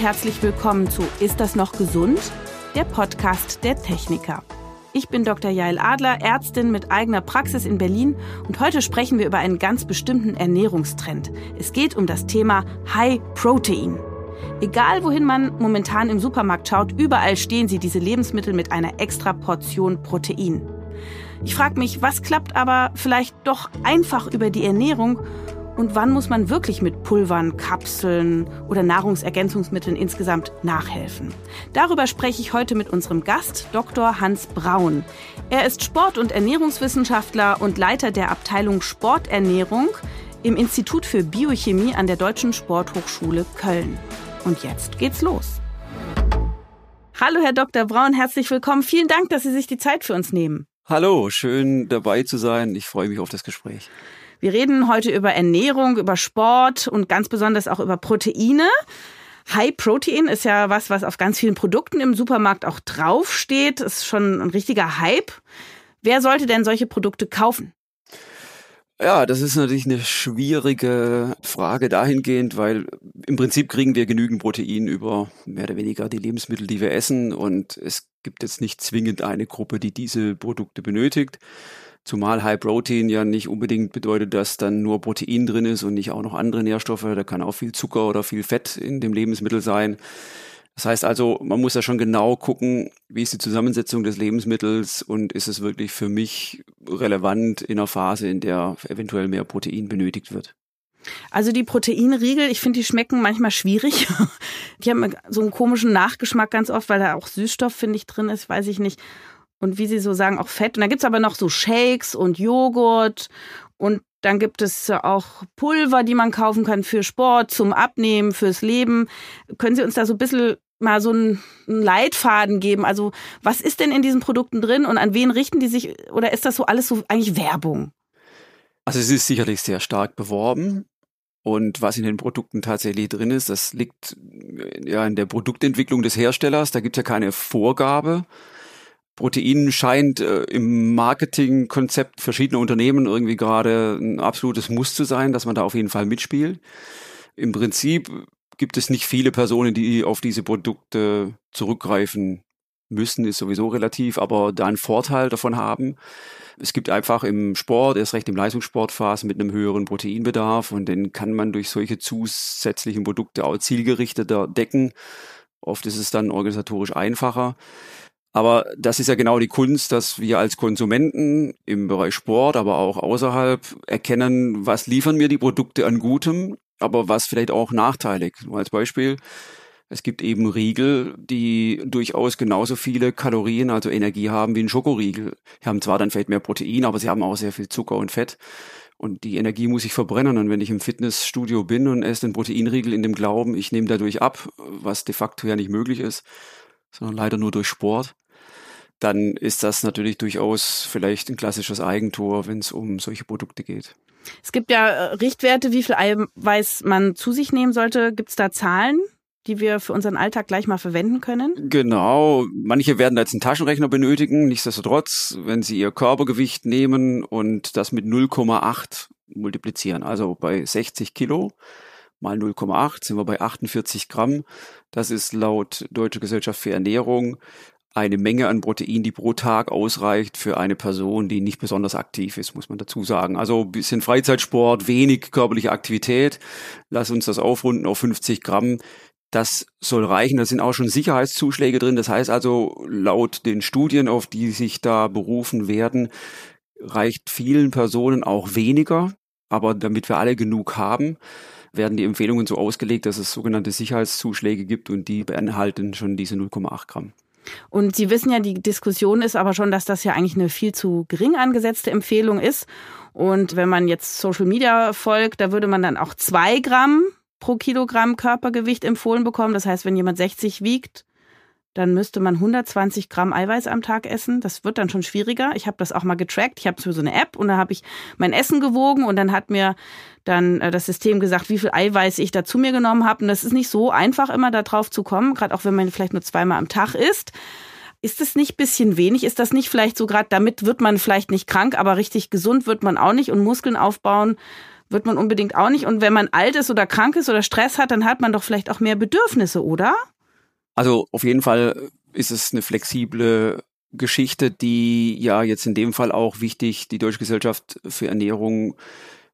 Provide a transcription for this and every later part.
herzlich willkommen zu Ist das noch gesund? Der Podcast der Techniker. Ich bin Dr. Jael Adler, Ärztin mit eigener Praxis in Berlin und heute sprechen wir über einen ganz bestimmten Ernährungstrend. Es geht um das Thema High Protein. Egal wohin man momentan im Supermarkt schaut, überall stehen sie diese Lebensmittel mit einer extra Portion Protein. Ich frage mich, was klappt aber vielleicht doch einfach über die Ernährung und wann muss man wirklich mit Pulvern, Kapseln oder Nahrungsergänzungsmitteln insgesamt nachhelfen? Darüber spreche ich heute mit unserem Gast, Dr. Hans Braun. Er ist Sport- und Ernährungswissenschaftler und Leiter der Abteilung Sporternährung im Institut für Biochemie an der Deutschen Sporthochschule Köln. Und jetzt geht's los. Hallo, Herr Dr. Braun, herzlich willkommen. Vielen Dank, dass Sie sich die Zeit für uns nehmen. Hallo, schön dabei zu sein. Ich freue mich auf das Gespräch. Wir reden heute über Ernährung, über Sport und ganz besonders auch über Proteine. High Protein ist ja was, was auf ganz vielen Produkten im Supermarkt auch draufsteht. Ist schon ein richtiger Hype. Wer sollte denn solche Produkte kaufen? Ja, das ist natürlich eine schwierige Frage dahingehend, weil im Prinzip kriegen wir genügend Protein über mehr oder weniger die Lebensmittel, die wir essen. Und es gibt jetzt nicht zwingend eine Gruppe, die diese Produkte benötigt. Zumal High Protein ja nicht unbedingt bedeutet, dass dann nur Protein drin ist und nicht auch noch andere Nährstoffe. Da kann auch viel Zucker oder viel Fett in dem Lebensmittel sein. Das heißt also, man muss ja schon genau gucken, wie ist die Zusammensetzung des Lebensmittels und ist es wirklich für mich relevant in einer Phase, in der eventuell mehr Protein benötigt wird. Also die Proteinriegel, ich finde, die schmecken manchmal schwierig. Die haben so einen komischen Nachgeschmack ganz oft, weil da auch Süßstoff, finde ich, drin ist, weiß ich nicht und wie Sie so sagen, auch Fett. Und dann gibt's aber noch so Shakes und Joghurt und dann gibt es auch Pulver, die man kaufen kann für Sport, zum Abnehmen, fürs Leben. Können Sie uns da so ein bisschen mal so einen Leitfaden geben? Also was ist denn in diesen Produkten drin und an wen richten die sich? Oder ist das so alles so eigentlich Werbung? Also es ist sicherlich sehr stark beworben. Und was in den Produkten tatsächlich drin ist, das liegt ja in der Produktentwicklung des Herstellers. Da gibt es ja keine Vorgabe. Protein scheint äh, im Marketingkonzept verschiedener Unternehmen irgendwie gerade ein absolutes Muss zu sein, dass man da auf jeden Fall mitspielt. Im Prinzip gibt es nicht viele Personen, die auf diese Produkte zurückgreifen müssen, ist sowieso relativ, aber da einen Vorteil davon haben. Es gibt einfach im Sport, erst recht im Leistungssportphase mit einem höheren Proteinbedarf und den kann man durch solche zusätzlichen Produkte auch zielgerichteter decken. Oft ist es dann organisatorisch einfacher. Aber das ist ja genau die Kunst, dass wir als Konsumenten im Bereich Sport, aber auch außerhalb erkennen, was liefern mir die Produkte an Gutem, aber was vielleicht auch nachteilig. Nur als Beispiel, es gibt eben Riegel, die durchaus genauso viele Kalorien, also Energie haben wie ein Schokoriegel. Die haben zwar dann vielleicht mehr Protein, aber sie haben auch sehr viel Zucker und Fett. Und die Energie muss ich verbrennen. Und wenn ich im Fitnessstudio bin und esse den Proteinriegel in dem Glauben, ich nehme dadurch ab, was de facto ja nicht möglich ist, sondern leider nur durch Sport, dann ist das natürlich durchaus vielleicht ein klassisches Eigentor, wenn es um solche Produkte geht. Es gibt ja äh, Richtwerte, wie viel Eiweiß man zu sich nehmen sollte. Gibt es da Zahlen? die wir für unseren Alltag gleich mal verwenden können? Genau. Manche werden da jetzt einen Taschenrechner benötigen. Nichtsdestotrotz, wenn Sie Ihr Körpergewicht nehmen und das mit 0,8 multiplizieren, also bei 60 Kilo mal 0,8 sind wir bei 48 Gramm. Das ist laut Deutsche Gesellschaft für Ernährung eine Menge an Protein, die pro Tag ausreicht für eine Person, die nicht besonders aktiv ist, muss man dazu sagen. Also bisschen Freizeitsport, wenig körperliche Aktivität. Lass uns das aufrunden auf 50 Gramm. Das soll reichen. Da sind auch schon Sicherheitszuschläge drin. Das heißt also, laut den Studien, auf die sich da berufen werden, reicht vielen Personen auch weniger. Aber damit wir alle genug haben, werden die Empfehlungen so ausgelegt, dass es sogenannte Sicherheitszuschläge gibt und die beinhalten schon diese 0,8 Gramm. Und Sie wissen ja, die Diskussion ist aber schon, dass das ja eigentlich eine viel zu gering angesetzte Empfehlung ist. Und wenn man jetzt Social Media folgt, da würde man dann auch zwei Gramm pro Kilogramm Körpergewicht empfohlen bekommen. Das heißt, wenn jemand 60 wiegt, dann müsste man 120 Gramm Eiweiß am Tag essen. Das wird dann schon schwieriger. Ich habe das auch mal getrackt. Ich habe so eine App und da habe ich mein Essen gewogen und dann hat mir dann äh, das System gesagt, wie viel Eiweiß ich da zu mir genommen habe. Und das ist nicht so einfach, immer da drauf zu kommen, gerade auch wenn man vielleicht nur zweimal am Tag isst. Ist das nicht bisschen wenig? Ist das nicht vielleicht so gerade, damit wird man vielleicht nicht krank, aber richtig gesund wird man auch nicht und Muskeln aufbauen wird man unbedingt auch nicht. Und wenn man alt ist oder krank ist oder Stress hat, dann hat man doch vielleicht auch mehr Bedürfnisse, oder? Also auf jeden Fall ist es eine flexible Geschichte, die ja jetzt in dem Fall auch wichtig, die Deutsche Gesellschaft für Ernährung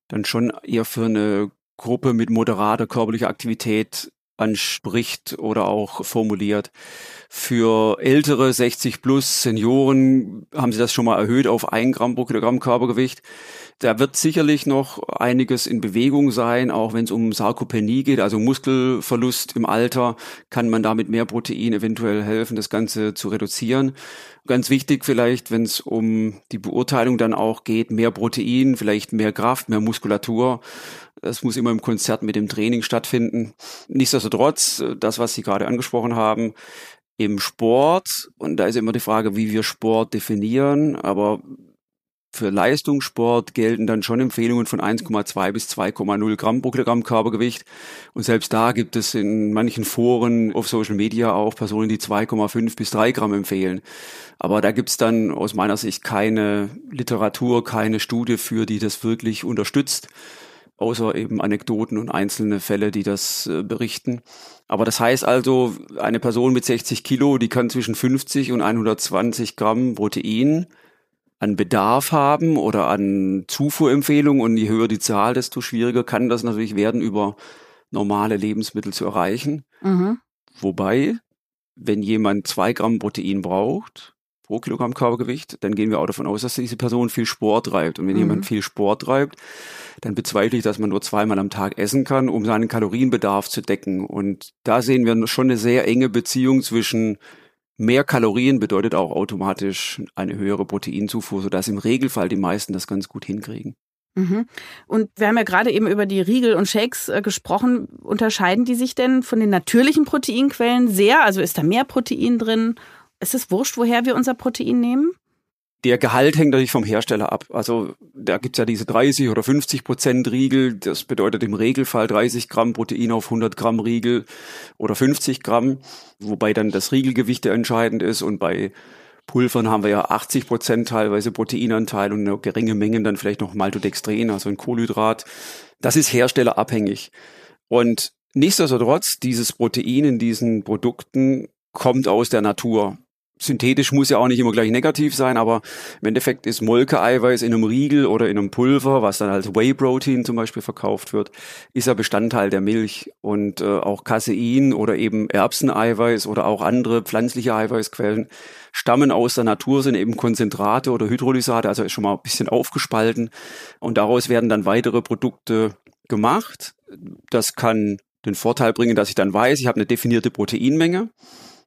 dann schon eher für eine Gruppe mit moderater körperlicher Aktivität anspricht oder auch formuliert. Für ältere 60 plus Senioren haben sie das schon mal erhöht auf ein Gramm pro Kilogramm Körpergewicht. Da wird sicherlich noch einiges in Bewegung sein, auch wenn es um Sarkopenie geht, also Muskelverlust im Alter, kann man damit mehr Protein eventuell helfen, das Ganze zu reduzieren. Ganz wichtig vielleicht, wenn es um die Beurteilung dann auch geht, mehr Protein, vielleicht mehr Kraft, mehr Muskulatur. Das muss immer im Konzert mit dem Training stattfinden. Nichtsdestotrotz, das, was Sie gerade angesprochen haben, im Sport, und da ist immer die Frage, wie wir Sport definieren, aber für Leistungssport gelten dann schon Empfehlungen von 1,2 bis 2,0 Gramm pro Kilogramm Körpergewicht. Und selbst da gibt es in manchen Foren auf Social Media auch Personen, die 2,5 bis 3 Gramm empfehlen. Aber da gibt's dann aus meiner Sicht keine Literatur, keine Studie für, die das wirklich unterstützt, außer eben Anekdoten und einzelne Fälle, die das äh, berichten. Aber das heißt also, eine Person mit 60 Kilo, die kann zwischen 50 und 120 Gramm Protein an Bedarf haben oder an Zufuhrempfehlungen und je höher die Zahl, desto schwieriger kann das natürlich werden, über normale Lebensmittel zu erreichen. Mhm. Wobei, wenn jemand zwei Gramm Protein braucht pro Kilogramm Körpergewicht, dann gehen wir auch davon aus, dass diese Person viel Sport treibt. Und wenn mhm. jemand viel Sport treibt, dann bezweifle ich, dass man nur zweimal am Tag essen kann, um seinen Kalorienbedarf zu decken. Und da sehen wir schon eine sehr enge Beziehung zwischen Mehr Kalorien bedeutet auch automatisch eine höhere Proteinzufuhr, sodass im Regelfall die meisten das ganz gut hinkriegen. Mhm. Und wir haben ja gerade eben über die Riegel und Shakes äh, gesprochen. Unterscheiden die sich denn von den natürlichen Proteinquellen sehr? Also ist da mehr Protein drin? Ist es wurscht, woher wir unser Protein nehmen? Der Gehalt hängt natürlich vom Hersteller ab. Also da gibt's ja diese 30 oder 50 Prozent Riegel. Das bedeutet im Regelfall 30 Gramm Protein auf 100 Gramm Riegel oder 50 Gramm, wobei dann das Riegelgewicht ja entscheidend ist. Und bei Pulvern haben wir ja 80 Prozent teilweise Proteinanteil und eine geringe Menge dann vielleicht noch Maltodextrin, also ein Kohlenhydrat. Das ist herstellerabhängig. Und nichtsdestotrotz, dieses Protein in diesen Produkten kommt aus der Natur synthetisch muss ja auch nicht immer gleich negativ sein, aber im Endeffekt ist Molkeeiweiß in einem Riegel oder in einem Pulver, was dann als Whey Protein zum Beispiel verkauft wird, ist ja Bestandteil der Milch. Und äh, auch Casein oder eben Erbseneiweiß oder auch andere pflanzliche Eiweißquellen stammen aus der Natur, sind eben Konzentrate oder Hydrolysate, also ist schon mal ein bisschen aufgespalten. Und daraus werden dann weitere Produkte gemacht. Das kann den Vorteil bringen, dass ich dann weiß, ich habe eine definierte Proteinmenge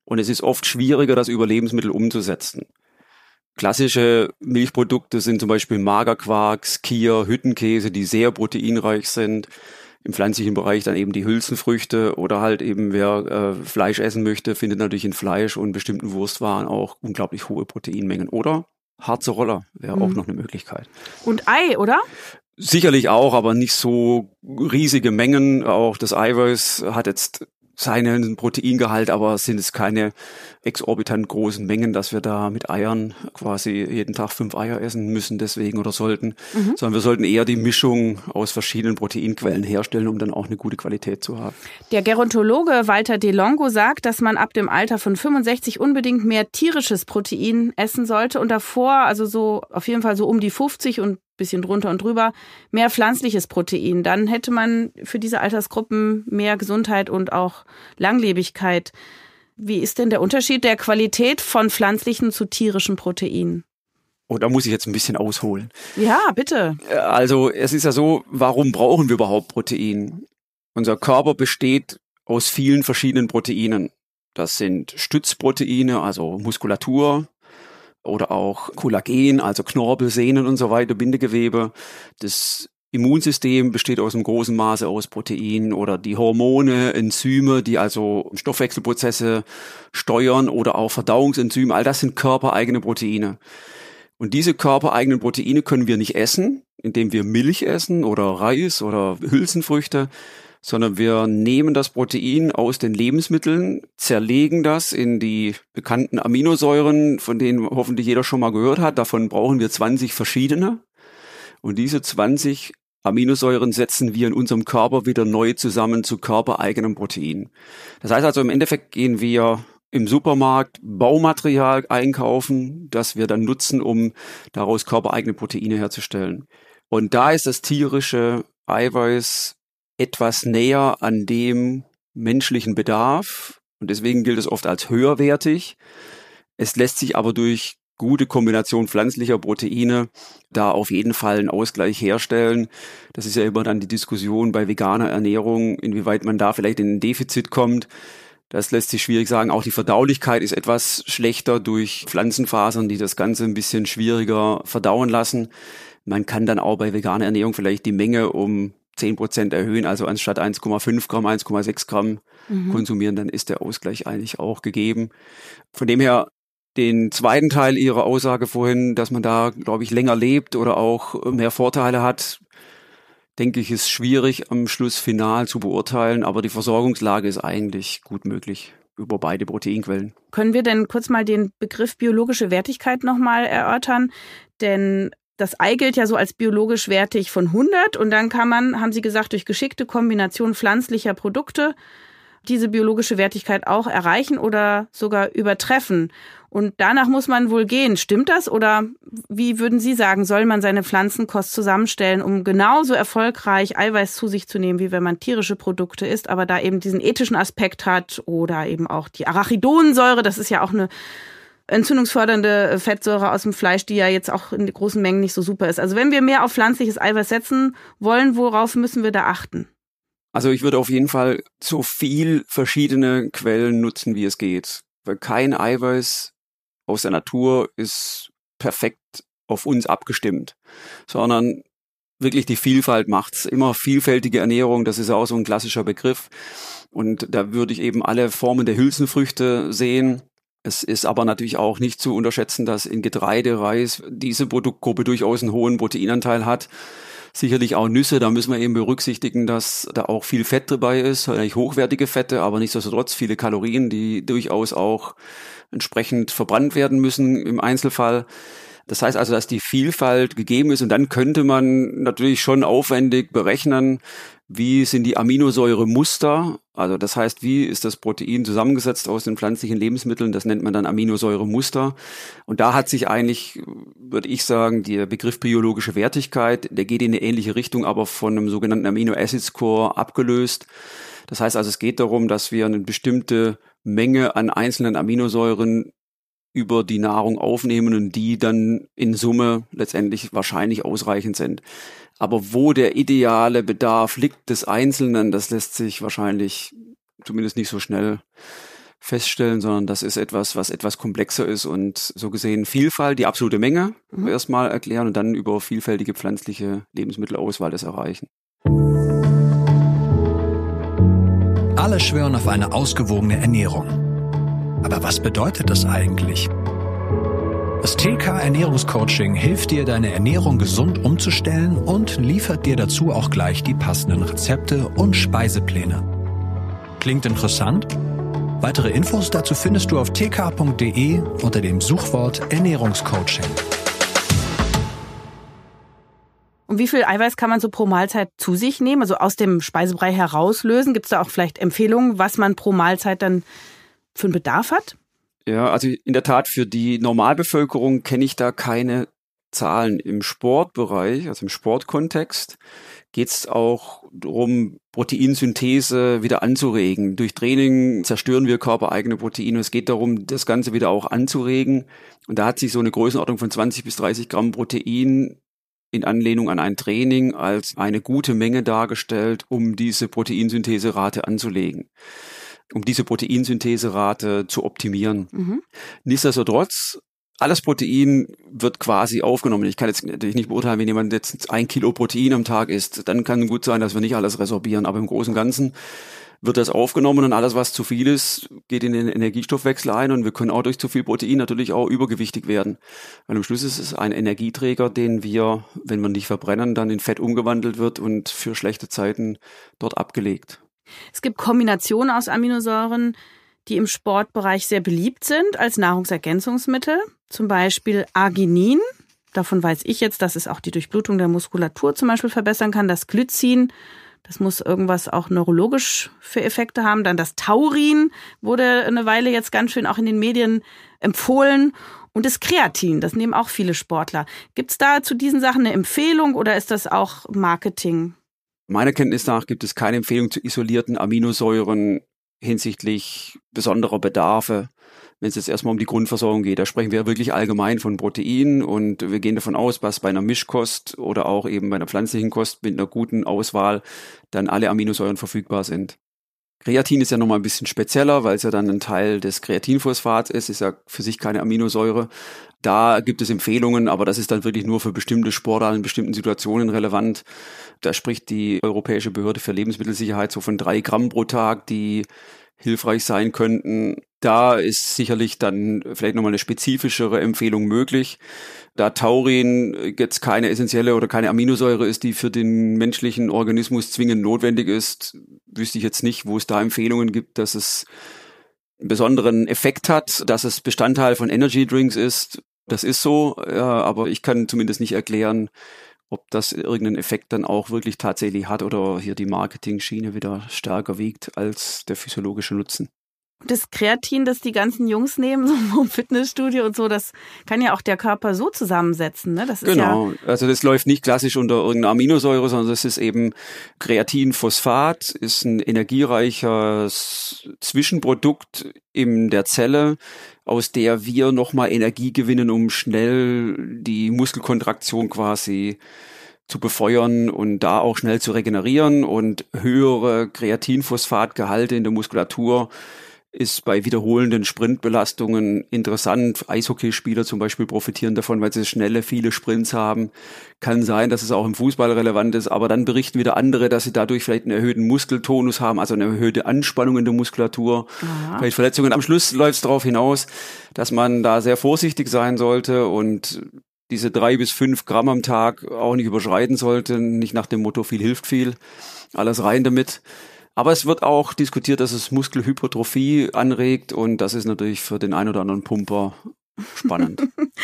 und es ist oft schwieriger, das über Lebensmittel umzusetzen. Klassische Milchprodukte sind zum Beispiel Magerquark, Skier, Hüttenkäse, die sehr proteinreich sind. Im pflanzlichen Bereich dann eben die Hülsenfrüchte oder halt eben wer äh, Fleisch essen möchte, findet natürlich in Fleisch und bestimmten Wurstwaren auch unglaublich hohe Proteinmengen. Oder harze Roller wäre mhm. auch noch eine Möglichkeit. Und Ei, oder? Sicherlich auch, aber nicht so riesige Mengen. Auch das Eiweiß hat jetzt seinen Proteingehalt, aber sind es keine exorbitant großen Mengen, dass wir da mit Eiern quasi jeden Tag fünf Eier essen müssen deswegen oder sollten, mhm. sondern wir sollten eher die Mischung aus verschiedenen Proteinquellen herstellen, um dann auch eine gute Qualität zu haben. Der Gerontologe Walter DeLongo sagt, dass man ab dem Alter von 65 unbedingt mehr tierisches Protein essen sollte und davor, also so auf jeden Fall so um die 50 und bisschen drunter und drüber, mehr pflanzliches Protein. Dann hätte man für diese Altersgruppen mehr Gesundheit und auch Langlebigkeit. Wie ist denn der Unterschied der Qualität von pflanzlichen zu tierischen Proteinen? Oh, da muss ich jetzt ein bisschen ausholen. Ja, bitte. Also es ist ja so, warum brauchen wir überhaupt Protein? Unser Körper besteht aus vielen verschiedenen Proteinen. Das sind Stützproteine, also Muskulatur, oder auch Kollagen, also Knorpel, Sehnen und so weiter, Bindegewebe. Das Immunsystem besteht aus einem großen Maße aus Proteinen oder die Hormone, Enzyme, die also Stoffwechselprozesse steuern oder auch Verdauungsenzyme, all das sind körpereigene Proteine. Und diese körpereigenen Proteine können wir nicht essen, indem wir Milch essen oder Reis oder Hülsenfrüchte, sondern wir nehmen das Protein aus den Lebensmitteln, zerlegen das in die bekannten Aminosäuren, von denen hoffentlich jeder schon mal gehört hat. Davon brauchen wir 20 verschiedene. Und diese 20 Aminosäuren setzen wir in unserem Körper wieder neu zusammen zu körpereigenen Proteinen. Das heißt also, im Endeffekt gehen wir im Supermarkt Baumaterial einkaufen, das wir dann nutzen, um daraus körpereigene Proteine herzustellen. Und da ist das tierische Eiweiß etwas näher an dem menschlichen Bedarf und deswegen gilt es oft als höherwertig. Es lässt sich aber durch gute Kombination pflanzlicher Proteine da auf jeden Fall einen Ausgleich herstellen. Das ist ja immer dann die Diskussion bei veganer Ernährung, inwieweit man da vielleicht in ein Defizit kommt. Das lässt sich schwierig sagen. Auch die Verdaulichkeit ist etwas schlechter durch Pflanzenfasern, die das Ganze ein bisschen schwieriger verdauen lassen. Man kann dann auch bei veganer Ernährung vielleicht die Menge um 10 Prozent erhöhen, also anstatt 1,5 Gramm, 1,6 Gramm mhm. konsumieren, dann ist der Ausgleich eigentlich auch gegeben. Von dem her den zweiten Teil Ihrer Aussage vorhin, dass man da, glaube ich, länger lebt oder auch mehr Vorteile hat, denke ich, ist schwierig am Schluss final zu beurteilen, aber die Versorgungslage ist eigentlich gut möglich über beide Proteinquellen. Können wir denn kurz mal den Begriff biologische Wertigkeit nochmal erörtern? Denn das Ei gilt ja so als biologisch wertig von 100 und dann kann man, haben Sie gesagt, durch geschickte Kombination pflanzlicher Produkte diese biologische Wertigkeit auch erreichen oder sogar übertreffen. Und danach muss man wohl gehen. Stimmt das? Oder wie würden Sie sagen, soll man seine Pflanzenkost zusammenstellen, um genauso erfolgreich Eiweiß zu sich zu nehmen, wie wenn man tierische Produkte isst, aber da eben diesen ethischen Aspekt hat oder eben auch die Arachidonsäure, das ist ja auch eine entzündungsfördernde Fettsäure aus dem Fleisch, die ja jetzt auch in großen Mengen nicht so super ist. Also wenn wir mehr auf pflanzliches Eiweiß setzen wollen, worauf müssen wir da achten? Also ich würde auf jeden Fall so viel verschiedene Quellen nutzen, wie es geht. Weil kein Eiweiß aus der Natur ist perfekt auf uns abgestimmt, sondern wirklich die Vielfalt macht's. Immer vielfältige Ernährung, das ist auch so ein klassischer Begriff. Und da würde ich eben alle Formen der Hülsenfrüchte sehen. Es ist aber natürlich auch nicht zu unterschätzen, dass in Getreide, Reis diese Produktgruppe durchaus einen hohen Proteinanteil hat. Sicherlich auch Nüsse, da müssen wir eben berücksichtigen, dass da auch viel Fett dabei ist, eigentlich hochwertige Fette, aber nichtsdestotrotz viele Kalorien, die durchaus auch entsprechend verbrannt werden müssen im Einzelfall. Das heißt also, dass die Vielfalt gegeben ist und dann könnte man natürlich schon aufwendig berechnen, wie sind die Aminosäuremuster, also das heißt, wie ist das Protein zusammengesetzt aus den pflanzlichen Lebensmitteln, das nennt man dann Aminosäuremuster. Und da hat sich eigentlich, würde ich sagen, der Begriff biologische Wertigkeit, der geht in eine ähnliche Richtung, aber von einem sogenannten Amino Acid Score abgelöst. Das heißt also, es geht darum, dass wir eine bestimmte Menge an einzelnen Aminosäuren über die Nahrung aufnehmen und die dann in Summe letztendlich wahrscheinlich ausreichend sind. Aber wo der ideale Bedarf liegt des Einzelnen, das lässt sich wahrscheinlich zumindest nicht so schnell feststellen, sondern das ist etwas, was etwas komplexer ist und so gesehen Vielfalt, die absolute Menge mhm. erstmal erklären und dann über vielfältige pflanzliche Lebensmittelauswahl das erreichen. Alle schwören auf eine ausgewogene Ernährung. Aber was bedeutet das eigentlich? Das TK Ernährungscoaching hilft dir, deine Ernährung gesund umzustellen und liefert dir dazu auch gleich die passenden Rezepte und Speisepläne. Klingt interessant? Weitere Infos dazu findest du auf tk.de unter dem Suchwort Ernährungscoaching. Und wie viel Eiweiß kann man so pro Mahlzeit zu sich nehmen, also aus dem Speisebrei herauslösen? Gibt es da auch vielleicht Empfehlungen, was man pro Mahlzeit dann für einen Bedarf hat? Ja, also in der Tat für die Normalbevölkerung kenne ich da keine Zahlen. Im Sportbereich, also im Sportkontext, geht es auch darum, Proteinsynthese wieder anzuregen. Durch Training zerstören wir körpereigene Proteine. Es geht darum, das Ganze wieder auch anzuregen. Und da hat sich so eine Größenordnung von 20 bis 30 Gramm Protein in Anlehnung an ein Training als eine gute Menge dargestellt, um diese Proteinsyntheserate anzulegen, um diese Proteinsyntheserate zu optimieren. Mhm. Nichtsdestotrotz, alles Protein wird quasi aufgenommen. Ich kann jetzt natürlich nicht beurteilen, wenn jemand jetzt ein Kilo Protein am Tag isst, dann kann gut sein, dass wir nicht alles resorbieren, aber im Großen und Ganzen wird das aufgenommen und alles, was zu viel ist, geht in den Energiestoffwechsel ein und wir können auch durch zu viel Protein natürlich auch übergewichtig werden. Weil am Schluss ist es ein Energieträger, den wir, wenn wir nicht verbrennen, dann in Fett umgewandelt wird und für schlechte Zeiten dort abgelegt. Es gibt Kombinationen aus Aminosäuren, die im Sportbereich sehr beliebt sind als Nahrungsergänzungsmittel. Zum Beispiel Arginin, Davon weiß ich jetzt, dass es auch die Durchblutung der Muskulatur zum Beispiel verbessern kann. Das Glycin, das muss irgendwas auch neurologisch für Effekte haben. Dann das Taurin wurde eine Weile jetzt ganz schön auch in den Medien empfohlen. Und das Kreatin, das nehmen auch viele Sportler. Gibt es da zu diesen Sachen eine Empfehlung oder ist das auch Marketing? Meiner Kenntnis nach gibt es keine Empfehlung zu isolierten Aminosäuren hinsichtlich besonderer Bedarfe wenn es jetzt erstmal um die Grundversorgung geht. Da sprechen wir wirklich allgemein von Proteinen und wir gehen davon aus, dass bei einer Mischkost oder auch eben bei einer pflanzlichen Kost mit einer guten Auswahl dann alle Aminosäuren verfügbar sind. Kreatin ist ja nochmal ein bisschen spezieller, weil es ja dann ein Teil des Kreatinphosphats ist, ist ja für sich keine Aminosäure. Da gibt es Empfehlungen, aber das ist dann wirklich nur für bestimmte Sportarten in bestimmten Situationen relevant. Da spricht die Europäische Behörde für Lebensmittelsicherheit so von drei Gramm pro Tag, die hilfreich sein könnten. Da ist sicherlich dann vielleicht nochmal eine spezifischere Empfehlung möglich. Da Taurin jetzt keine essentielle oder keine Aminosäure ist, die für den menschlichen Organismus zwingend notwendig ist, wüsste ich jetzt nicht, wo es da Empfehlungen gibt, dass es einen besonderen Effekt hat, dass es Bestandteil von Energy Drinks ist. Das ist so, ja, aber ich kann zumindest nicht erklären, ob das irgendeinen Effekt dann auch wirklich tatsächlich hat oder hier die Marketing-Schiene wieder stärker wiegt als der physiologische Nutzen. Das Kreatin, das die ganzen Jungs nehmen, so vom Fitnessstudio und so, das kann ja auch der Körper so zusammensetzen. Ne? Das ist genau, ja also das läuft nicht klassisch unter irgendeiner Aminosäure, sondern das ist eben Kreatinphosphat, ist ein energiereiches Zwischenprodukt in der Zelle, aus der wir nochmal Energie gewinnen, um schnell die Muskelkontraktion quasi zu befeuern und da auch schnell zu regenerieren und höhere Kreatinphosphatgehalte in der Muskulatur ist bei wiederholenden Sprintbelastungen interessant. Eishockeyspieler zum Beispiel profitieren davon, weil sie schnelle, viele Sprints haben. Kann sein, dass es auch im Fußball relevant ist, aber dann berichten wieder andere, dass sie dadurch vielleicht einen erhöhten Muskeltonus haben, also eine erhöhte Anspannung in der Muskulatur. Aha. Vielleicht Verletzungen. Am Schluss läuft es darauf hinaus, dass man da sehr vorsichtig sein sollte und diese drei bis fünf Gramm am Tag auch nicht überschreiten sollte, nicht nach dem Motto viel hilft viel, alles rein damit. Aber es wird auch diskutiert, dass es Muskelhypertrophie anregt und das ist natürlich für den einen oder anderen Pumper spannend.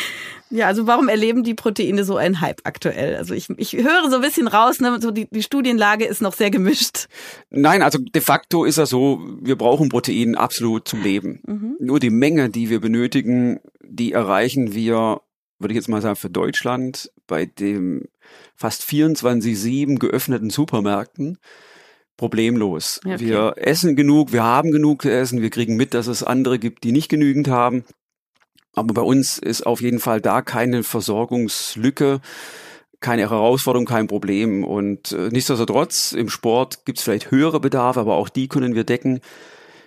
ja, also warum erleben die Proteine so einen Hype aktuell? Also ich, ich höre so ein bisschen raus, ne, so die, die Studienlage ist noch sehr gemischt. Nein, also de facto ist er so, wir brauchen Protein absolut zum Leben. Mhm. Nur die Menge, die wir benötigen, die erreichen wir, würde ich jetzt mal sagen, für Deutschland bei dem fast 24-7 geöffneten Supermärkten problemlos. Okay. Wir essen genug, wir haben genug zu essen, wir kriegen mit, dass es andere gibt, die nicht genügend haben. Aber bei uns ist auf jeden Fall da keine Versorgungslücke, keine Herausforderung, kein Problem. Und äh, nichtsdestotrotz, im Sport gibt es vielleicht höhere Bedarfe, aber auch die können wir decken.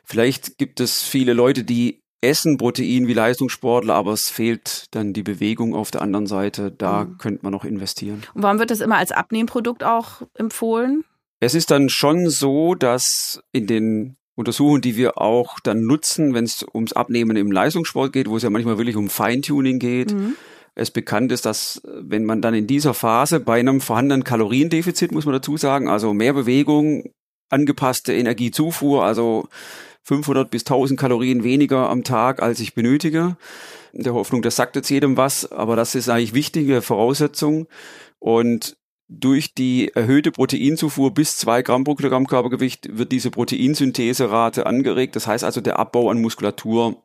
Vielleicht gibt es viele Leute, die essen Protein wie Leistungssportler, aber es fehlt dann die Bewegung auf der anderen Seite. Da mhm. könnte man noch investieren. Und warum wird das immer als Abnehmprodukt auch empfohlen? Es ist dann schon so, dass in den Untersuchungen, die wir auch dann nutzen, wenn es ums Abnehmen im Leistungssport geht, wo es ja manchmal wirklich um Feintuning geht, mhm. es bekannt ist, dass wenn man dann in dieser Phase bei einem vorhandenen Kaloriendefizit, muss man dazu sagen, also mehr Bewegung, angepasste Energiezufuhr, also 500 bis 1000 Kalorien weniger am Tag, als ich benötige. In der Hoffnung, das sagt jetzt jedem was, aber das ist eigentlich wichtige Voraussetzung. Und durch die erhöhte Proteinzufuhr bis zwei Gramm pro Kilogramm Körpergewicht wird diese Proteinsyntheserate angeregt. Das heißt also, der Abbau an Muskulatur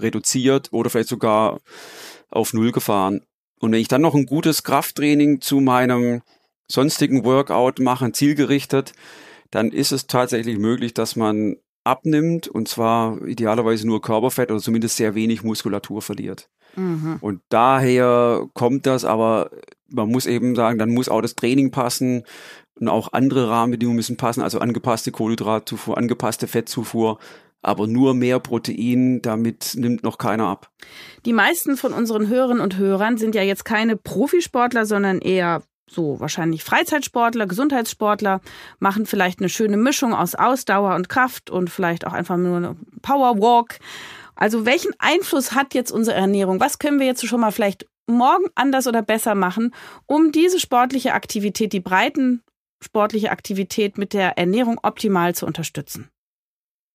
reduziert oder vielleicht sogar auf Null gefahren. Und wenn ich dann noch ein gutes Krafttraining zu meinem sonstigen Workout mache, zielgerichtet, dann ist es tatsächlich möglich, dass man abnimmt und zwar idealerweise nur Körperfett oder zumindest sehr wenig Muskulatur verliert. Mhm. Und daher kommt das, aber man muss eben sagen, dann muss auch das Training passen und auch andere Rahmenbedingungen müssen passen, also angepasste Kohlenhydratzufuhr, angepasste Fettzufuhr, aber nur mehr Protein, damit nimmt noch keiner ab. Die meisten von unseren Hörerinnen und Hörern sind ja jetzt keine Profisportler, sondern eher so wahrscheinlich Freizeitsportler, Gesundheitssportler, machen vielleicht eine schöne Mischung aus Ausdauer und Kraft und vielleicht auch einfach nur eine Powerwalk. Also welchen Einfluss hat jetzt unsere Ernährung? Was können wir jetzt schon mal vielleicht morgen anders oder besser machen, um diese sportliche Aktivität, die breiten sportliche Aktivität mit der Ernährung optimal zu unterstützen?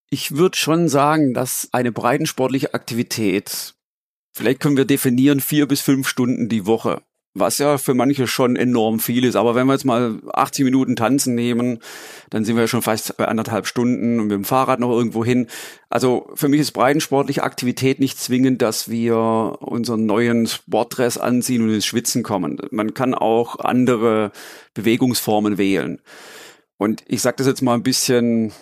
Ich würde schon sagen, dass eine breitensportliche Aktivität, vielleicht können wir definieren, vier bis fünf Stunden die Woche was ja für manche schon enorm viel ist. Aber wenn wir jetzt mal 80 Minuten tanzen nehmen, dann sind wir ja schon fast bei anderthalb Stunden und mit dem Fahrrad noch irgendwo hin. Also für mich ist breitensportliche Aktivität nicht zwingend, dass wir unseren neuen Sportdress anziehen und ins Schwitzen kommen. Man kann auch andere Bewegungsformen wählen. Und ich sage das jetzt mal ein bisschen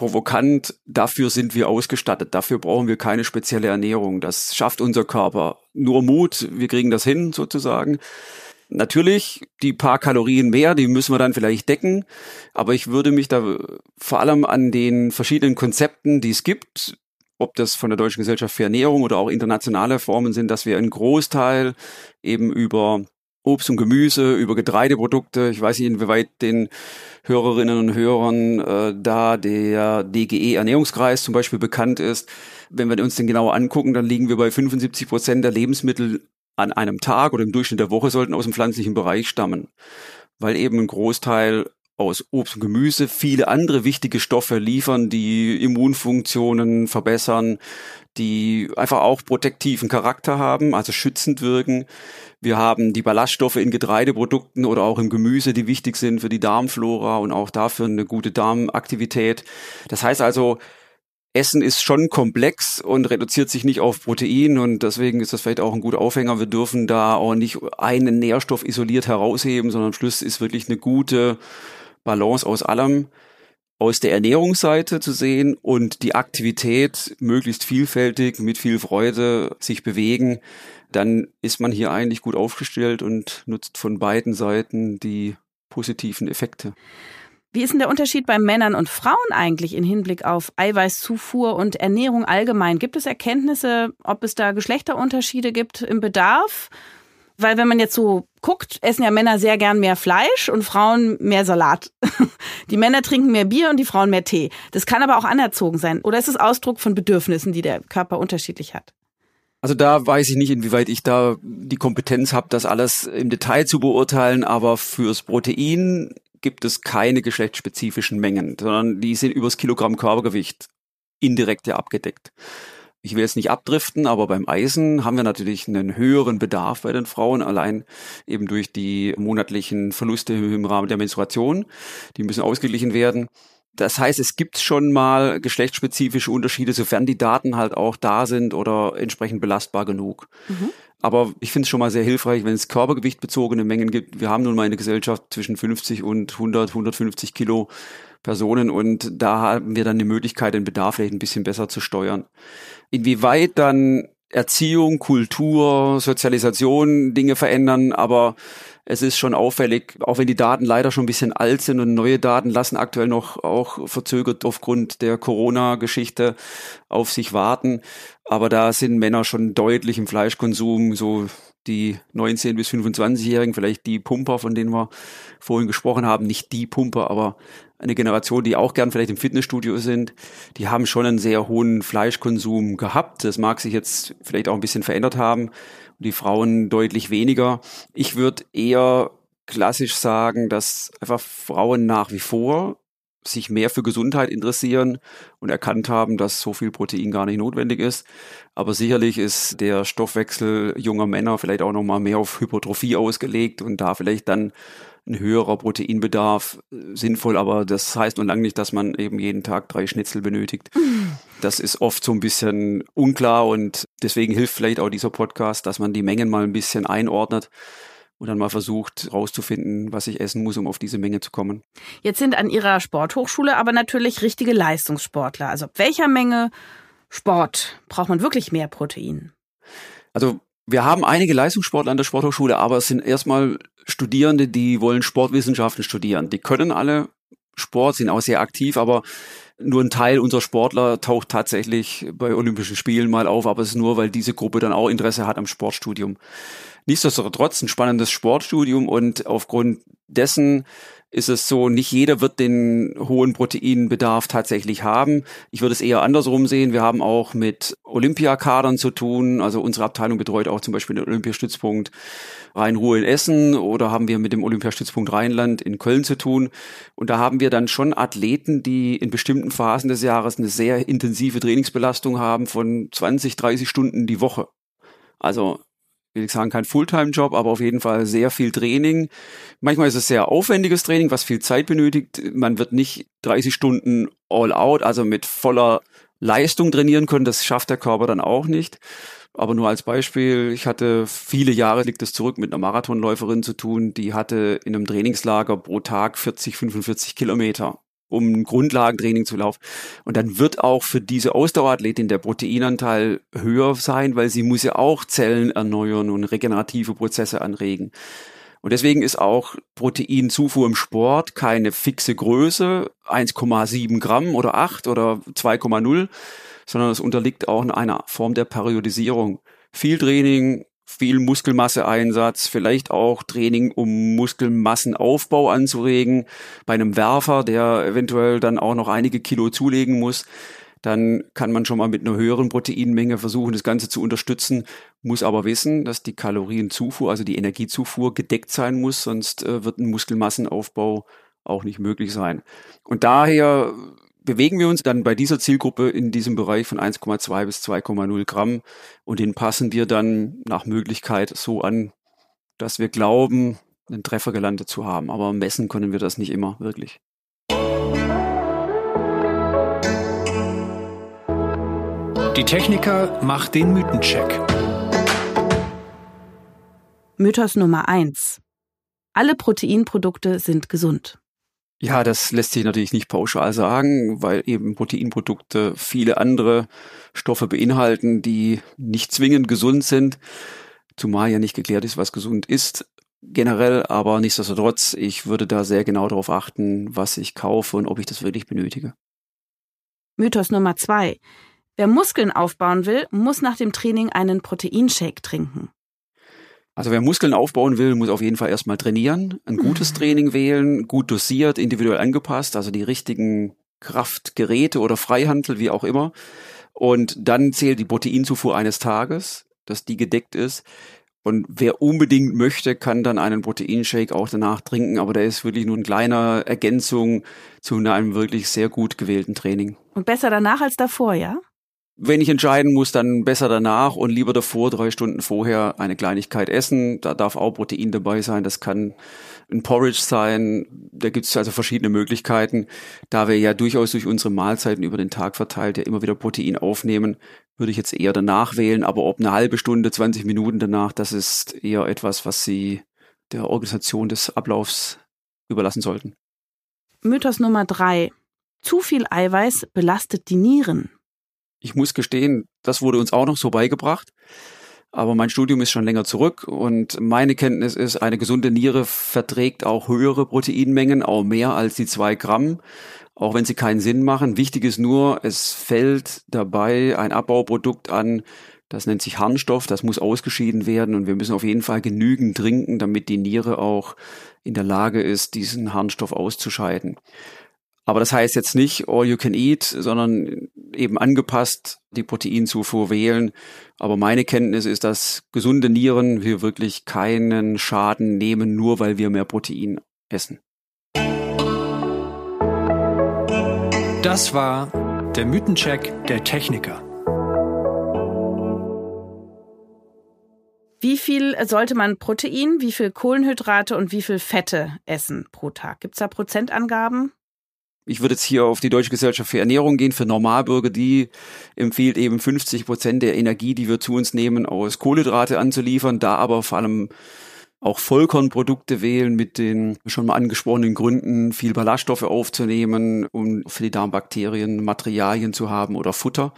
provokant, dafür sind wir ausgestattet, dafür brauchen wir keine spezielle Ernährung, das schafft unser Körper. Nur Mut, wir kriegen das hin sozusagen. Natürlich, die paar Kalorien mehr, die müssen wir dann vielleicht decken, aber ich würde mich da vor allem an den verschiedenen Konzepten, die es gibt, ob das von der Deutschen Gesellschaft für Ernährung oder auch internationale Formen sind, dass wir einen Großteil eben über Obst und Gemüse, über Getreideprodukte. Ich weiß nicht, inwieweit den Hörerinnen und Hörern äh, da der DGE Ernährungskreis zum Beispiel bekannt ist. Wenn wir uns den genauer angucken, dann liegen wir bei 75 Prozent der Lebensmittel an einem Tag oder im Durchschnitt der Woche sollten aus dem pflanzlichen Bereich stammen, weil eben ein Großteil aus Obst und Gemüse viele andere wichtige Stoffe liefern, die Immunfunktionen verbessern, die einfach auch protektiven Charakter haben, also schützend wirken. Wir haben die Ballaststoffe in Getreideprodukten oder auch im Gemüse, die wichtig sind für die Darmflora und auch dafür eine gute Darmaktivität. Das heißt also, Essen ist schon komplex und reduziert sich nicht auf Protein und deswegen ist das vielleicht auch ein guter Aufhänger. Wir dürfen da auch nicht einen Nährstoff isoliert herausheben, sondern am Schluss ist wirklich eine gute Balance aus allem aus der Ernährungsseite zu sehen und die Aktivität möglichst vielfältig, mit viel Freude sich bewegen, dann ist man hier eigentlich gut aufgestellt und nutzt von beiden Seiten die positiven Effekte. Wie ist denn der Unterschied bei Männern und Frauen eigentlich im Hinblick auf Eiweißzufuhr und Ernährung allgemein? Gibt es Erkenntnisse, ob es da Geschlechterunterschiede gibt im Bedarf? Weil wenn man jetzt so guckt, essen ja Männer sehr gern mehr Fleisch und Frauen mehr Salat. Die Männer trinken mehr Bier und die Frauen mehr Tee. Das kann aber auch anerzogen sein. Oder ist es Ausdruck von Bedürfnissen, die der Körper unterschiedlich hat? Also da weiß ich nicht, inwieweit ich da die Kompetenz habe, das alles im Detail zu beurteilen, aber fürs Protein gibt es keine geschlechtsspezifischen Mengen, sondern die sind übers Kilogramm Körpergewicht indirekt ja abgedeckt ich will jetzt nicht abdriften, aber beim Eisen haben wir natürlich einen höheren Bedarf bei den Frauen, allein eben durch die monatlichen Verluste im Rahmen der Menstruation. Die müssen ausgeglichen werden. Das heißt, es gibt schon mal geschlechtsspezifische Unterschiede, sofern die Daten halt auch da sind oder entsprechend belastbar genug. Mhm. Aber ich finde es schon mal sehr hilfreich, wenn es körpergewichtbezogene Mengen gibt. Wir haben nun mal eine Gesellschaft zwischen 50 und 100, 150 Kilo Personen und da haben wir dann die Möglichkeit, den Bedarf vielleicht ein bisschen besser zu steuern. Inwieweit dann Erziehung, Kultur, Sozialisation Dinge verändern, aber es ist schon auffällig, auch wenn die Daten leider schon ein bisschen alt sind und neue Daten lassen aktuell noch auch verzögert aufgrund der Corona-Geschichte auf sich warten. Aber da sind Männer schon deutlich im Fleischkonsum, so die 19- bis 25-Jährigen, vielleicht die Pumper, von denen wir vorhin gesprochen haben, nicht die Pumper, aber eine Generation, die auch gern vielleicht im Fitnessstudio sind, die haben schon einen sehr hohen Fleischkonsum gehabt. Das mag sich jetzt vielleicht auch ein bisschen verändert haben. Die Frauen deutlich weniger. Ich würde eher klassisch sagen, dass einfach Frauen nach wie vor sich mehr für Gesundheit interessieren und erkannt haben, dass so viel Protein gar nicht notwendig ist. Aber sicherlich ist der Stoffwechsel junger Männer vielleicht auch nochmal mehr auf Hypertrophie ausgelegt und da vielleicht dann ein höherer Proteinbedarf äh, sinnvoll, aber das heißt nun lange nicht, dass man eben jeden Tag drei Schnitzel benötigt. Das ist oft so ein bisschen unklar und deswegen hilft vielleicht auch dieser Podcast, dass man die Mengen mal ein bisschen einordnet und dann mal versucht herauszufinden, was ich essen muss, um auf diese Menge zu kommen. Jetzt sind an Ihrer Sporthochschule aber natürlich richtige Leistungssportler. Also ab welcher Menge Sport braucht man wirklich mehr Protein? Also wir haben einige Leistungssportler an der Sporthochschule, aber es sind erstmal Studierende, die wollen Sportwissenschaften studieren. Die können alle Sport, sind auch sehr aktiv, aber nur ein Teil unserer Sportler taucht tatsächlich bei Olympischen Spielen mal auf, aber es ist nur, weil diese Gruppe dann auch Interesse hat am Sportstudium. Nichtsdestotrotz ein spannendes Sportstudium und aufgrund dessen ist es so, nicht jeder wird den hohen Proteinbedarf tatsächlich haben. Ich würde es eher andersrum sehen. Wir haben auch mit Olympiakadern zu tun. Also unsere Abteilung betreut auch zum Beispiel den Olympiastützpunkt Rhein-Ruhr in Essen oder haben wir mit dem Olympiastützpunkt Rheinland in Köln zu tun. Und da haben wir dann schon Athleten, die in bestimmten Phasen des Jahres eine sehr intensive Trainingsbelastung haben von 20, 30 Stunden die Woche. Also will ich sagen, kein Fulltime-Job, aber auf jeden Fall sehr viel Training. Manchmal ist es sehr aufwendiges Training, was viel Zeit benötigt. Man wird nicht 30 Stunden all out, also mit voller Leistung trainieren können. Das schafft der Körper dann auch nicht. Aber nur als Beispiel, ich hatte viele Jahre, liegt es zurück, mit einer Marathonläuferin zu tun, die hatte in einem Trainingslager pro Tag 40, 45 Kilometer um Grundlagentraining zu laufen. Und dann wird auch für diese Ausdauerathletin der Proteinanteil höher sein, weil sie muss ja auch Zellen erneuern und regenerative Prozesse anregen. Und deswegen ist auch Proteinzufuhr im Sport keine fixe Größe, 1,7 Gramm oder 8 oder 2,0, sondern es unterliegt auch einer Form der Periodisierung. Viel Training, viel Muskelmasseeinsatz, vielleicht auch Training, um Muskelmassenaufbau anzuregen. Bei einem Werfer, der eventuell dann auch noch einige Kilo zulegen muss, dann kann man schon mal mit einer höheren Proteinmenge versuchen, das Ganze zu unterstützen, muss aber wissen, dass die Kalorienzufuhr, also die Energiezufuhr gedeckt sein muss, sonst äh, wird ein Muskelmassenaufbau auch nicht möglich sein. Und daher bewegen wir uns dann bei dieser Zielgruppe in diesem Bereich von 1,2 bis 2,0 Gramm und den passen wir dann nach Möglichkeit so an, dass wir glauben, einen Treffer gelandet zu haben. Aber messen können wir das nicht immer wirklich. Die Techniker macht den Mythencheck. Mythos Nummer eins: Alle Proteinprodukte sind gesund. Ja, das lässt sich natürlich nicht pauschal sagen, weil eben Proteinprodukte viele andere Stoffe beinhalten, die nicht zwingend gesund sind, zumal ja nicht geklärt ist, was gesund ist. Generell, aber nichtsdestotrotz, ich würde da sehr genau darauf achten, was ich kaufe und ob ich das wirklich benötige. Mythos Nummer zwei. Wer Muskeln aufbauen will, muss nach dem Training einen Proteinshake trinken. Also wer Muskeln aufbauen will, muss auf jeden Fall erstmal trainieren, ein gutes mhm. Training wählen, gut dosiert, individuell angepasst, also die richtigen Kraftgeräte oder Freihandel, wie auch immer. Und dann zählt die Proteinzufuhr eines Tages, dass die gedeckt ist. Und wer unbedingt möchte, kann dann einen Proteinshake auch danach trinken, aber der ist wirklich nur eine kleine Ergänzung zu einem wirklich sehr gut gewählten Training. Und besser danach als davor, ja? Wenn ich entscheiden muss, dann besser danach und lieber davor, drei Stunden vorher eine Kleinigkeit essen. Da darf auch Protein dabei sein. Das kann ein Porridge sein. Da gibt es also verschiedene Möglichkeiten. Da wir ja durchaus durch unsere Mahlzeiten über den Tag verteilt ja immer wieder Protein aufnehmen, würde ich jetzt eher danach wählen. Aber ob eine halbe Stunde, 20 Minuten danach, das ist eher etwas, was Sie der Organisation des Ablaufs überlassen sollten. Mythos Nummer drei. Zu viel Eiweiß belastet die Nieren. Ich muss gestehen, das wurde uns auch noch so beigebracht. Aber mein Studium ist schon länger zurück und meine Kenntnis ist, eine gesunde Niere verträgt auch höhere Proteinmengen, auch mehr als die zwei Gramm, auch wenn sie keinen Sinn machen. Wichtig ist nur, es fällt dabei ein Abbauprodukt an, das nennt sich Harnstoff, das muss ausgeschieden werden und wir müssen auf jeden Fall genügend trinken, damit die Niere auch in der Lage ist, diesen Harnstoff auszuscheiden. Aber das heißt jetzt nicht all you can eat, sondern eben angepasst die Proteinzufuhr wählen. Aber meine Kenntnis ist, dass gesunde Nieren wir wirklich keinen Schaden nehmen, nur weil wir mehr Protein essen. Das war der Mythencheck der Techniker. Wie viel sollte man Protein, wie viel Kohlenhydrate und wie viel Fette essen pro Tag? Gibt es da Prozentangaben? Ich würde jetzt hier auf die Deutsche Gesellschaft für Ernährung gehen, für Normalbürger, die empfiehlt eben 50 Prozent der Energie, die wir zu uns nehmen, aus Kohlenhydrate anzuliefern, da aber vor allem auch Vollkornprodukte wählen mit den schon mal angesprochenen Gründen, viel Ballaststoffe aufzunehmen, um für die Darmbakterien Materialien zu haben oder Futter.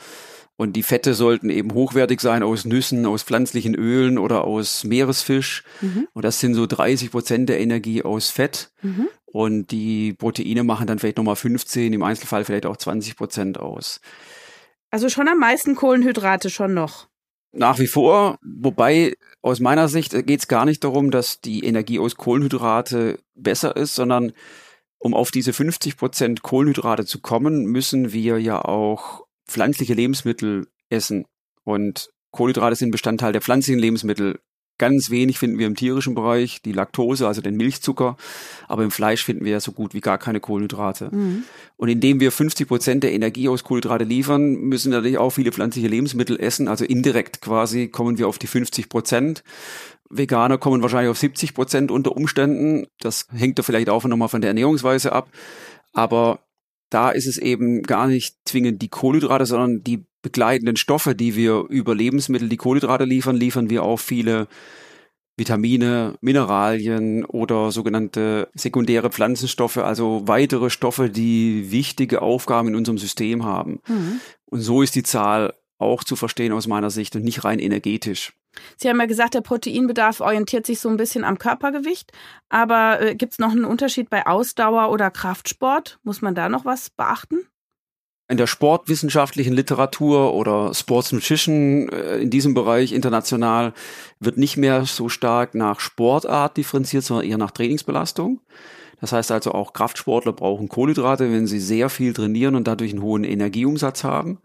Und die Fette sollten eben hochwertig sein aus Nüssen, aus pflanzlichen Ölen oder aus Meeresfisch. Mhm. Und das sind so 30 Prozent der Energie aus Fett. Mhm. Und die Proteine machen dann vielleicht nochmal 15, im Einzelfall vielleicht auch 20 Prozent aus. Also schon am meisten Kohlenhydrate schon noch. Nach wie vor, wobei aus meiner Sicht geht es gar nicht darum, dass die Energie aus Kohlenhydrate besser ist, sondern um auf diese 50 Prozent Kohlenhydrate zu kommen, müssen wir ja auch pflanzliche Lebensmittel essen. Und Kohlenhydrate sind Bestandteil der pflanzlichen Lebensmittel. Ganz wenig finden wir im tierischen Bereich, die Laktose, also den Milchzucker. Aber im Fleisch finden wir ja so gut wie gar keine Kohlenhydrate. Mhm. Und indem wir 50 Prozent der Energie aus Kohlenhydrate liefern, müssen natürlich auch viele pflanzliche Lebensmittel essen. Also indirekt quasi kommen wir auf die 50 Prozent. Veganer kommen wahrscheinlich auf 70 Prozent unter Umständen. Das hängt da vielleicht auch nochmal von der Ernährungsweise ab. Aber da ist es eben gar nicht zwingend die Kohlenhydrate, sondern die begleitenden Stoffe, die wir über Lebensmittel, die Kohlenhydrate liefern, liefern wir auch viele Vitamine, Mineralien oder sogenannte sekundäre Pflanzenstoffe, also weitere Stoffe, die wichtige Aufgaben in unserem System haben. Mhm. Und so ist die Zahl auch zu verstehen aus meiner Sicht und nicht rein energetisch. Sie haben ja gesagt, der Proteinbedarf orientiert sich so ein bisschen am Körpergewicht. Aber äh, gibt es noch einen Unterschied bei Ausdauer oder Kraftsport? Muss man da noch was beachten? In der sportwissenschaftlichen Literatur oder Sports Nutrition äh, in diesem Bereich international wird nicht mehr so stark nach Sportart differenziert, sondern eher nach Trainingsbelastung. Das heißt also auch Kraftsportler brauchen Kohlenhydrate, wenn sie sehr viel trainieren und dadurch einen hohen Energieumsatz haben.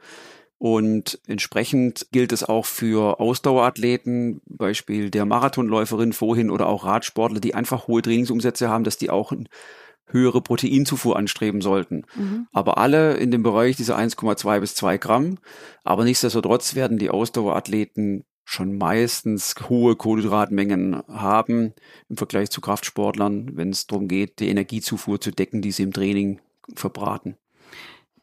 Und entsprechend gilt es auch für Ausdauerathleten, Beispiel der Marathonläuferin vorhin oder auch Radsportler, die einfach hohe Trainingsumsätze haben, dass die auch höhere Proteinzufuhr anstreben sollten. Mhm. Aber alle in dem Bereich dieser 1,2 bis 2 Gramm. Aber nichtsdestotrotz werden die Ausdauerathleten schon meistens hohe Kohlenhydratmengen haben im Vergleich zu Kraftsportlern, wenn es darum geht, die Energiezufuhr zu decken, die sie im Training verbraten.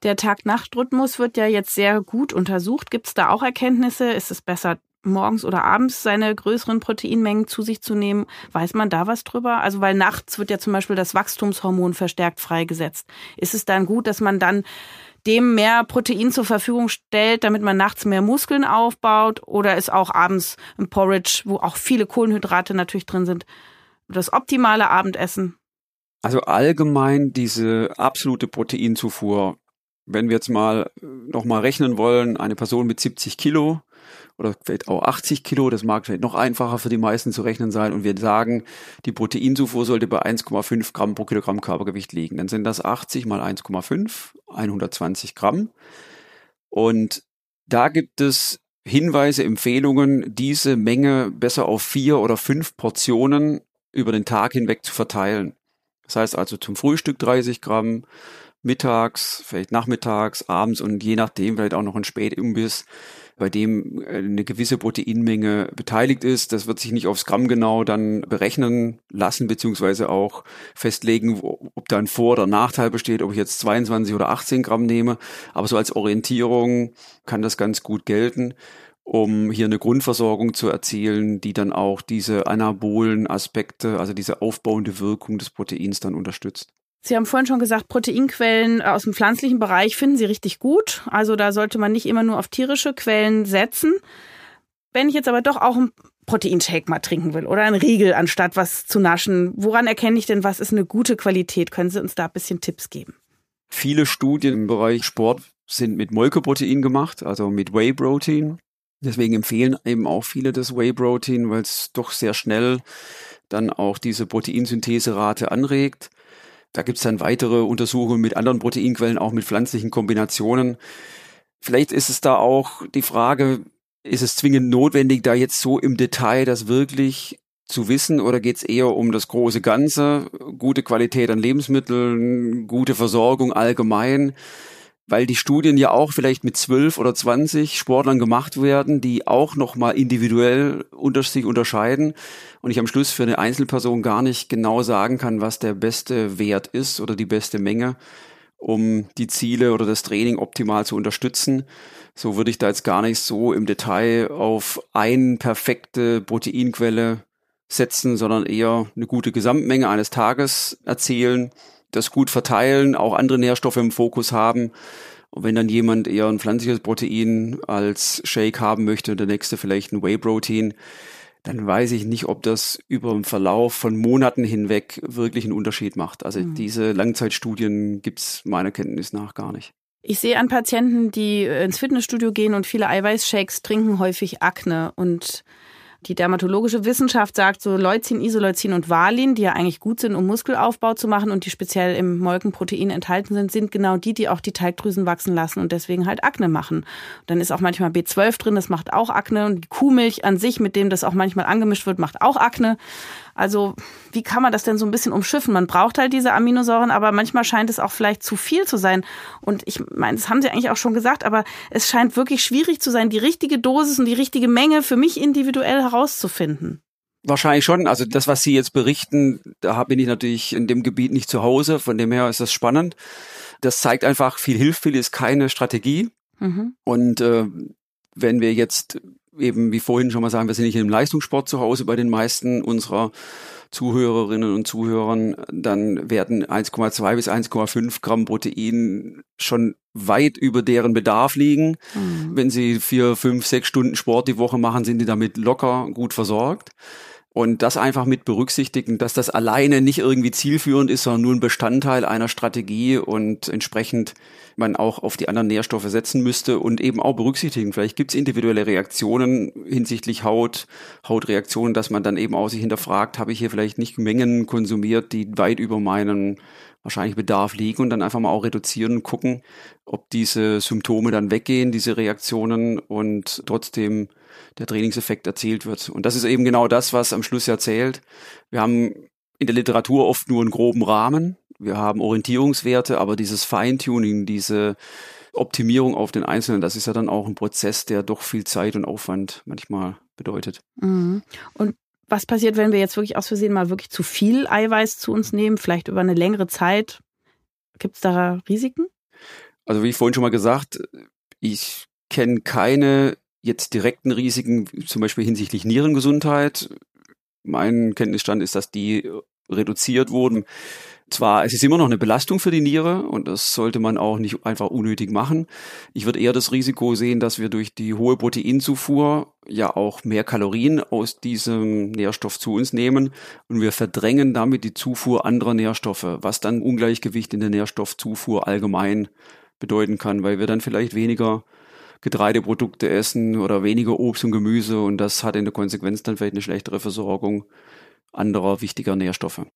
Der Tag-Nacht-Rhythmus wird ja jetzt sehr gut untersucht. Gibt es da auch Erkenntnisse? Ist es besser, morgens oder abends seine größeren Proteinmengen zu sich zu nehmen? Weiß man da was drüber? Also, weil nachts wird ja zum Beispiel das Wachstumshormon verstärkt freigesetzt. Ist es dann gut, dass man dann dem mehr Protein zur Verfügung stellt, damit man nachts mehr Muskeln aufbaut? Oder ist auch abends ein Porridge, wo auch viele Kohlenhydrate natürlich drin sind, das optimale Abendessen? Also allgemein diese absolute Proteinzufuhr wenn wir jetzt mal äh, nochmal rechnen wollen, eine Person mit 70 Kilo oder vielleicht auch 80 Kilo, das mag vielleicht noch einfacher für die meisten zu rechnen sein, und wir sagen, die Proteinzufuhr sollte bei 1,5 Gramm pro Kilogramm Körpergewicht liegen. Dann sind das 80 mal 1,5, 120 Gramm. Und da gibt es Hinweise, Empfehlungen, diese Menge besser auf vier oder fünf Portionen über den Tag hinweg zu verteilen. Das heißt also zum Frühstück 30 Gramm, mittags, vielleicht nachmittags, abends und je nachdem vielleicht auch noch ein Spätimbiss, bei dem äh, eine gewisse Proteinmenge beteiligt ist. Das wird sich nicht aufs Gramm genau dann berechnen lassen, beziehungsweise auch festlegen, ob da ein Vor- oder Nachteil besteht, ob ich jetzt 22 oder 18 Gramm nehme. Aber so als Orientierung kann das ganz gut gelten um hier eine Grundversorgung zu erzielen, die dann auch diese anabolen Aspekte, also diese aufbauende Wirkung des Proteins dann unterstützt. Sie haben vorhin schon gesagt, Proteinquellen aus dem pflanzlichen Bereich finden Sie richtig gut. Also da sollte man nicht immer nur auf tierische Quellen setzen. Wenn ich jetzt aber doch auch einen Proteinshake mal trinken will oder einen Riegel anstatt was zu naschen, woran erkenne ich denn, was ist eine gute Qualität? Können Sie uns da ein bisschen Tipps geben? Viele Studien im Bereich Sport sind mit Molkeprotein gemacht, also mit Whey-Protein. Deswegen empfehlen eben auch viele das Whey-Protein, weil es doch sehr schnell dann auch diese Proteinsyntheserate anregt. Da gibt es dann weitere Untersuchungen mit anderen Proteinquellen, auch mit pflanzlichen Kombinationen. Vielleicht ist es da auch die Frage, ist es zwingend notwendig, da jetzt so im Detail das wirklich zu wissen oder geht es eher um das große Ganze, gute Qualität an Lebensmitteln, gute Versorgung allgemein? Weil die Studien ja auch vielleicht mit zwölf oder zwanzig Sportlern gemacht werden, die auch nochmal individuell unter sich unterscheiden und ich am Schluss für eine Einzelperson gar nicht genau sagen kann, was der beste Wert ist oder die beste Menge, um die Ziele oder das Training optimal zu unterstützen. So würde ich da jetzt gar nicht so im Detail auf eine perfekte Proteinquelle setzen, sondern eher eine gute Gesamtmenge eines Tages erzielen das gut verteilen, auch andere Nährstoffe im Fokus haben. Und wenn dann jemand eher ein pflanzliches Protein als Shake haben möchte und der nächste vielleicht ein Whey-Protein, dann weiß ich nicht, ob das über den Verlauf von Monaten hinweg wirklich einen Unterschied macht. Also mhm. diese Langzeitstudien gibt's meiner Kenntnis nach gar nicht. Ich sehe an Patienten, die ins Fitnessstudio gehen und viele Eiweißshakes trinken, häufig Akne und Die dermatologische Wissenschaft sagt so Leucin, Isoleucin und Valin, die ja eigentlich gut sind, um Muskelaufbau zu machen und die speziell im Molkenprotein enthalten sind, sind genau die, die auch die Teigdrüsen wachsen lassen und deswegen halt Akne machen. Dann ist auch manchmal B12 drin, das macht auch Akne und die Kuhmilch an sich, mit dem das auch manchmal angemischt wird, macht auch Akne. Also wie kann man das denn so ein bisschen umschiffen? Man braucht halt diese Aminosäuren, aber manchmal scheint es auch vielleicht zu viel zu sein. Und ich meine, das haben Sie eigentlich auch schon gesagt, aber es scheint wirklich schwierig zu sein, die richtige Dosis und die richtige Menge für mich individuell herauszufinden. Wahrscheinlich schon. Also das, was Sie jetzt berichten, da bin ich natürlich in dem Gebiet nicht zu Hause. Von dem her ist das spannend. Das zeigt einfach, viel hilft, viel ist keine Strategie. Mhm. Und äh, wenn wir jetzt eben wie vorhin schon mal sagen, wir sind nicht im Leistungssport zu Hause bei den meisten unserer Zuhörerinnen und Zuhörern, dann werden 1,2 bis 1,5 Gramm Protein schon weit über deren Bedarf liegen. Mhm. Wenn sie vier, fünf, sechs Stunden Sport die Woche machen, sind die damit locker gut versorgt. Und das einfach mit berücksichtigen, dass das alleine nicht irgendwie zielführend ist, sondern nur ein Bestandteil einer Strategie und entsprechend man auch auf die anderen Nährstoffe setzen müsste und eben auch berücksichtigen. Vielleicht gibt es individuelle Reaktionen hinsichtlich Haut, Hautreaktionen, dass man dann eben auch sich hinterfragt, habe ich hier vielleicht nicht Mengen konsumiert, die weit über meinen wahrscheinlich Bedarf liegen und dann einfach mal auch reduzieren und gucken, ob diese Symptome dann weggehen, diese Reaktionen und trotzdem der Trainingseffekt erzielt wird. Und das ist eben genau das, was am Schluss ja zählt. Wir haben in der Literatur oft nur einen groben Rahmen. Wir haben Orientierungswerte, aber dieses Feintuning, diese Optimierung auf den Einzelnen, das ist ja dann auch ein Prozess, der doch viel Zeit und Aufwand manchmal bedeutet. Mhm. Und was passiert, wenn wir jetzt wirklich aus Versehen mal wirklich zu viel Eiweiß zu uns nehmen, vielleicht über eine längere Zeit? Gibt es da Risiken? Also wie ich vorhin schon mal gesagt, ich kenne keine jetzt direkten Risiken, zum Beispiel hinsichtlich Nierengesundheit. Mein Kenntnisstand ist, dass die reduziert wurden. Zwar, es ist immer noch eine Belastung für die Niere und das sollte man auch nicht einfach unnötig machen. Ich würde eher das Risiko sehen, dass wir durch die hohe Proteinzufuhr ja auch mehr Kalorien aus diesem Nährstoff zu uns nehmen und wir verdrängen damit die Zufuhr anderer Nährstoffe, was dann Ungleichgewicht in der Nährstoffzufuhr allgemein bedeuten kann, weil wir dann vielleicht weniger Getreideprodukte essen oder weniger Obst und Gemüse und das hat in der Konsequenz dann vielleicht eine schlechtere Versorgung anderer wichtiger Nährstoffe.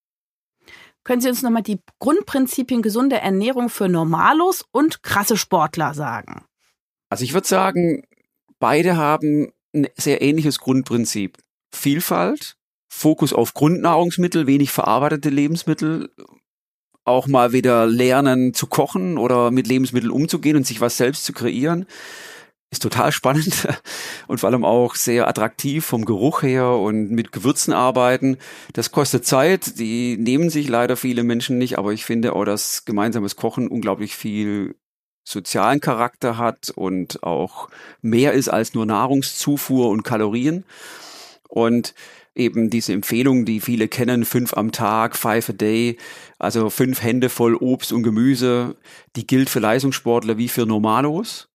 Können Sie uns nochmal die Grundprinzipien gesunder Ernährung für Normalos und krasse Sportler sagen? Also ich würde sagen, beide haben ein sehr ähnliches Grundprinzip. Vielfalt, Fokus auf Grundnahrungsmittel, wenig verarbeitete Lebensmittel, auch mal wieder lernen zu kochen oder mit Lebensmitteln umzugehen und sich was selbst zu kreieren ist total spannend und vor allem auch sehr attraktiv vom Geruch her und mit Gewürzen arbeiten. Das kostet Zeit, die nehmen sich leider viele Menschen nicht, aber ich finde auch, dass gemeinsames Kochen unglaublich viel sozialen Charakter hat und auch mehr ist als nur Nahrungszufuhr und Kalorien. Und eben diese Empfehlung, die viele kennen, fünf am Tag, five a day, also fünf Hände voll Obst und Gemüse, die gilt für Leistungssportler wie für Normalos.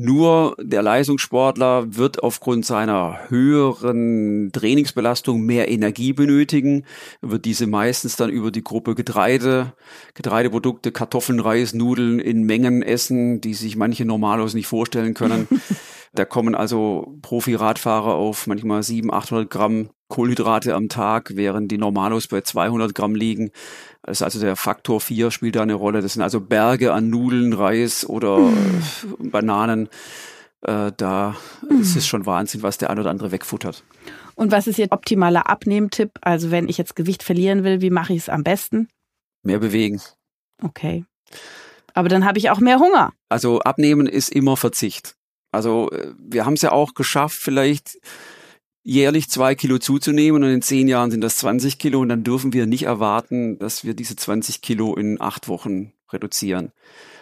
Nur der Leistungssportler wird aufgrund seiner höheren Trainingsbelastung mehr Energie benötigen, wird diese meistens dann über die Gruppe Getreide, Getreideprodukte, Kartoffeln, Reis, Nudeln in Mengen essen, die sich manche Normalos nicht vorstellen können. da kommen also Profi-Radfahrer auf manchmal 700, 800 Gramm Kohlenhydrate am Tag, während die Normalos bei 200 Gramm liegen. Das ist also der Faktor 4 spielt da eine Rolle. Das sind also Berge an Nudeln, Reis oder mm. Bananen. Äh, da mm. ist es schon Wahnsinn, was der ein oder andere wegfuttert. Und was ist Ihr optimaler Abnehmtipp? Also wenn ich jetzt Gewicht verlieren will, wie mache ich es am besten? Mehr bewegen. Okay. Aber dann habe ich auch mehr Hunger. Also abnehmen ist immer Verzicht. Also äh, wir haben es ja auch geschafft, vielleicht jährlich zwei Kilo zuzunehmen und in zehn Jahren sind das 20 Kilo und dann dürfen wir nicht erwarten, dass wir diese 20 Kilo in acht Wochen reduzieren,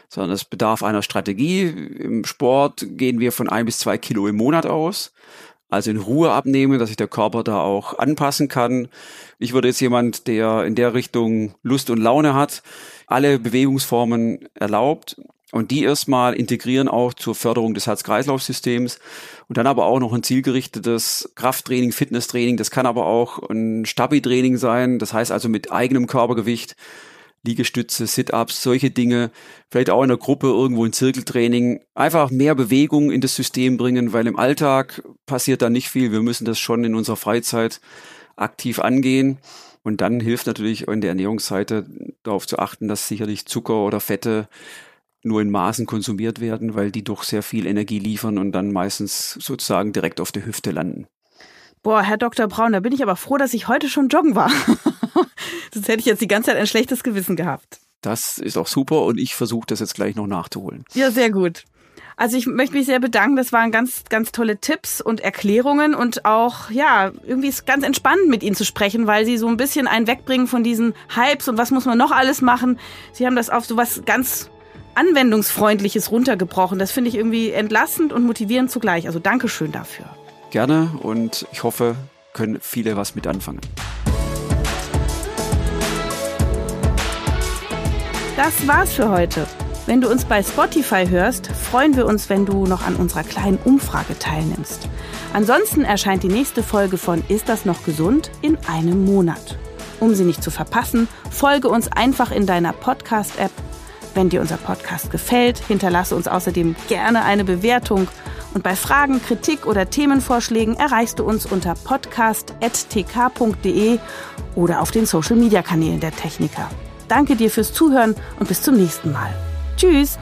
sondern es bedarf einer Strategie. Im Sport gehen wir von ein bis zwei Kilo im Monat aus. Also in Ruhe abnehmen, dass sich der Körper da auch anpassen kann. Ich würde jetzt jemand, der in der Richtung Lust und Laune hat, alle Bewegungsformen erlaubt und die erstmal integrieren auch zur Förderung des Herz-Kreislauf-Systems und dann aber auch noch ein zielgerichtetes Krafttraining, Fitnesstraining. Das kann aber auch ein Stabi-Training sein. Das heißt also mit eigenem Körpergewicht Liegestütze, Sit-ups, solche Dinge, vielleicht auch in der Gruppe irgendwo ein Zirkeltraining, einfach mehr Bewegung in das System bringen, weil im Alltag passiert da nicht viel. Wir müssen das schon in unserer Freizeit aktiv angehen. Und dann hilft natürlich in der Ernährungsseite darauf zu achten, dass sicherlich Zucker oder Fette nur in Maßen konsumiert werden, weil die doch sehr viel Energie liefern und dann meistens sozusagen direkt auf der Hüfte landen. Boah, Herr Dr. Braun, da bin ich aber froh, dass ich heute schon joggen war. Sonst hätte ich jetzt die ganze Zeit ein schlechtes Gewissen gehabt. Das ist auch super und ich versuche das jetzt gleich noch nachzuholen. Ja, sehr gut. Also ich möchte mich sehr bedanken. Das waren ganz, ganz tolle Tipps und Erklärungen und auch, ja, irgendwie ist ganz entspannend mit Ihnen zu sprechen, weil Sie so ein bisschen einen wegbringen von diesen Hypes und was muss man noch alles machen. Sie haben das auf so was ganz anwendungsfreundliches runtergebrochen. Das finde ich irgendwie entlastend und motivierend zugleich. Also Dankeschön dafür. Gerne und ich hoffe, können viele was mit anfangen. Das war's für heute. Wenn du uns bei Spotify hörst, freuen wir uns, wenn du noch an unserer kleinen Umfrage teilnimmst. Ansonsten erscheint die nächste Folge von Ist das noch gesund in einem Monat. Um sie nicht zu verpassen, folge uns einfach in deiner Podcast-App. Wenn dir unser Podcast gefällt, hinterlasse uns außerdem gerne eine Bewertung. Und bei Fragen, Kritik oder Themenvorschlägen erreichst du uns unter podcast.tk.de oder auf den Social-Media-Kanälen der Techniker. Danke dir fürs Zuhören und bis zum nächsten Mal. Tschüss!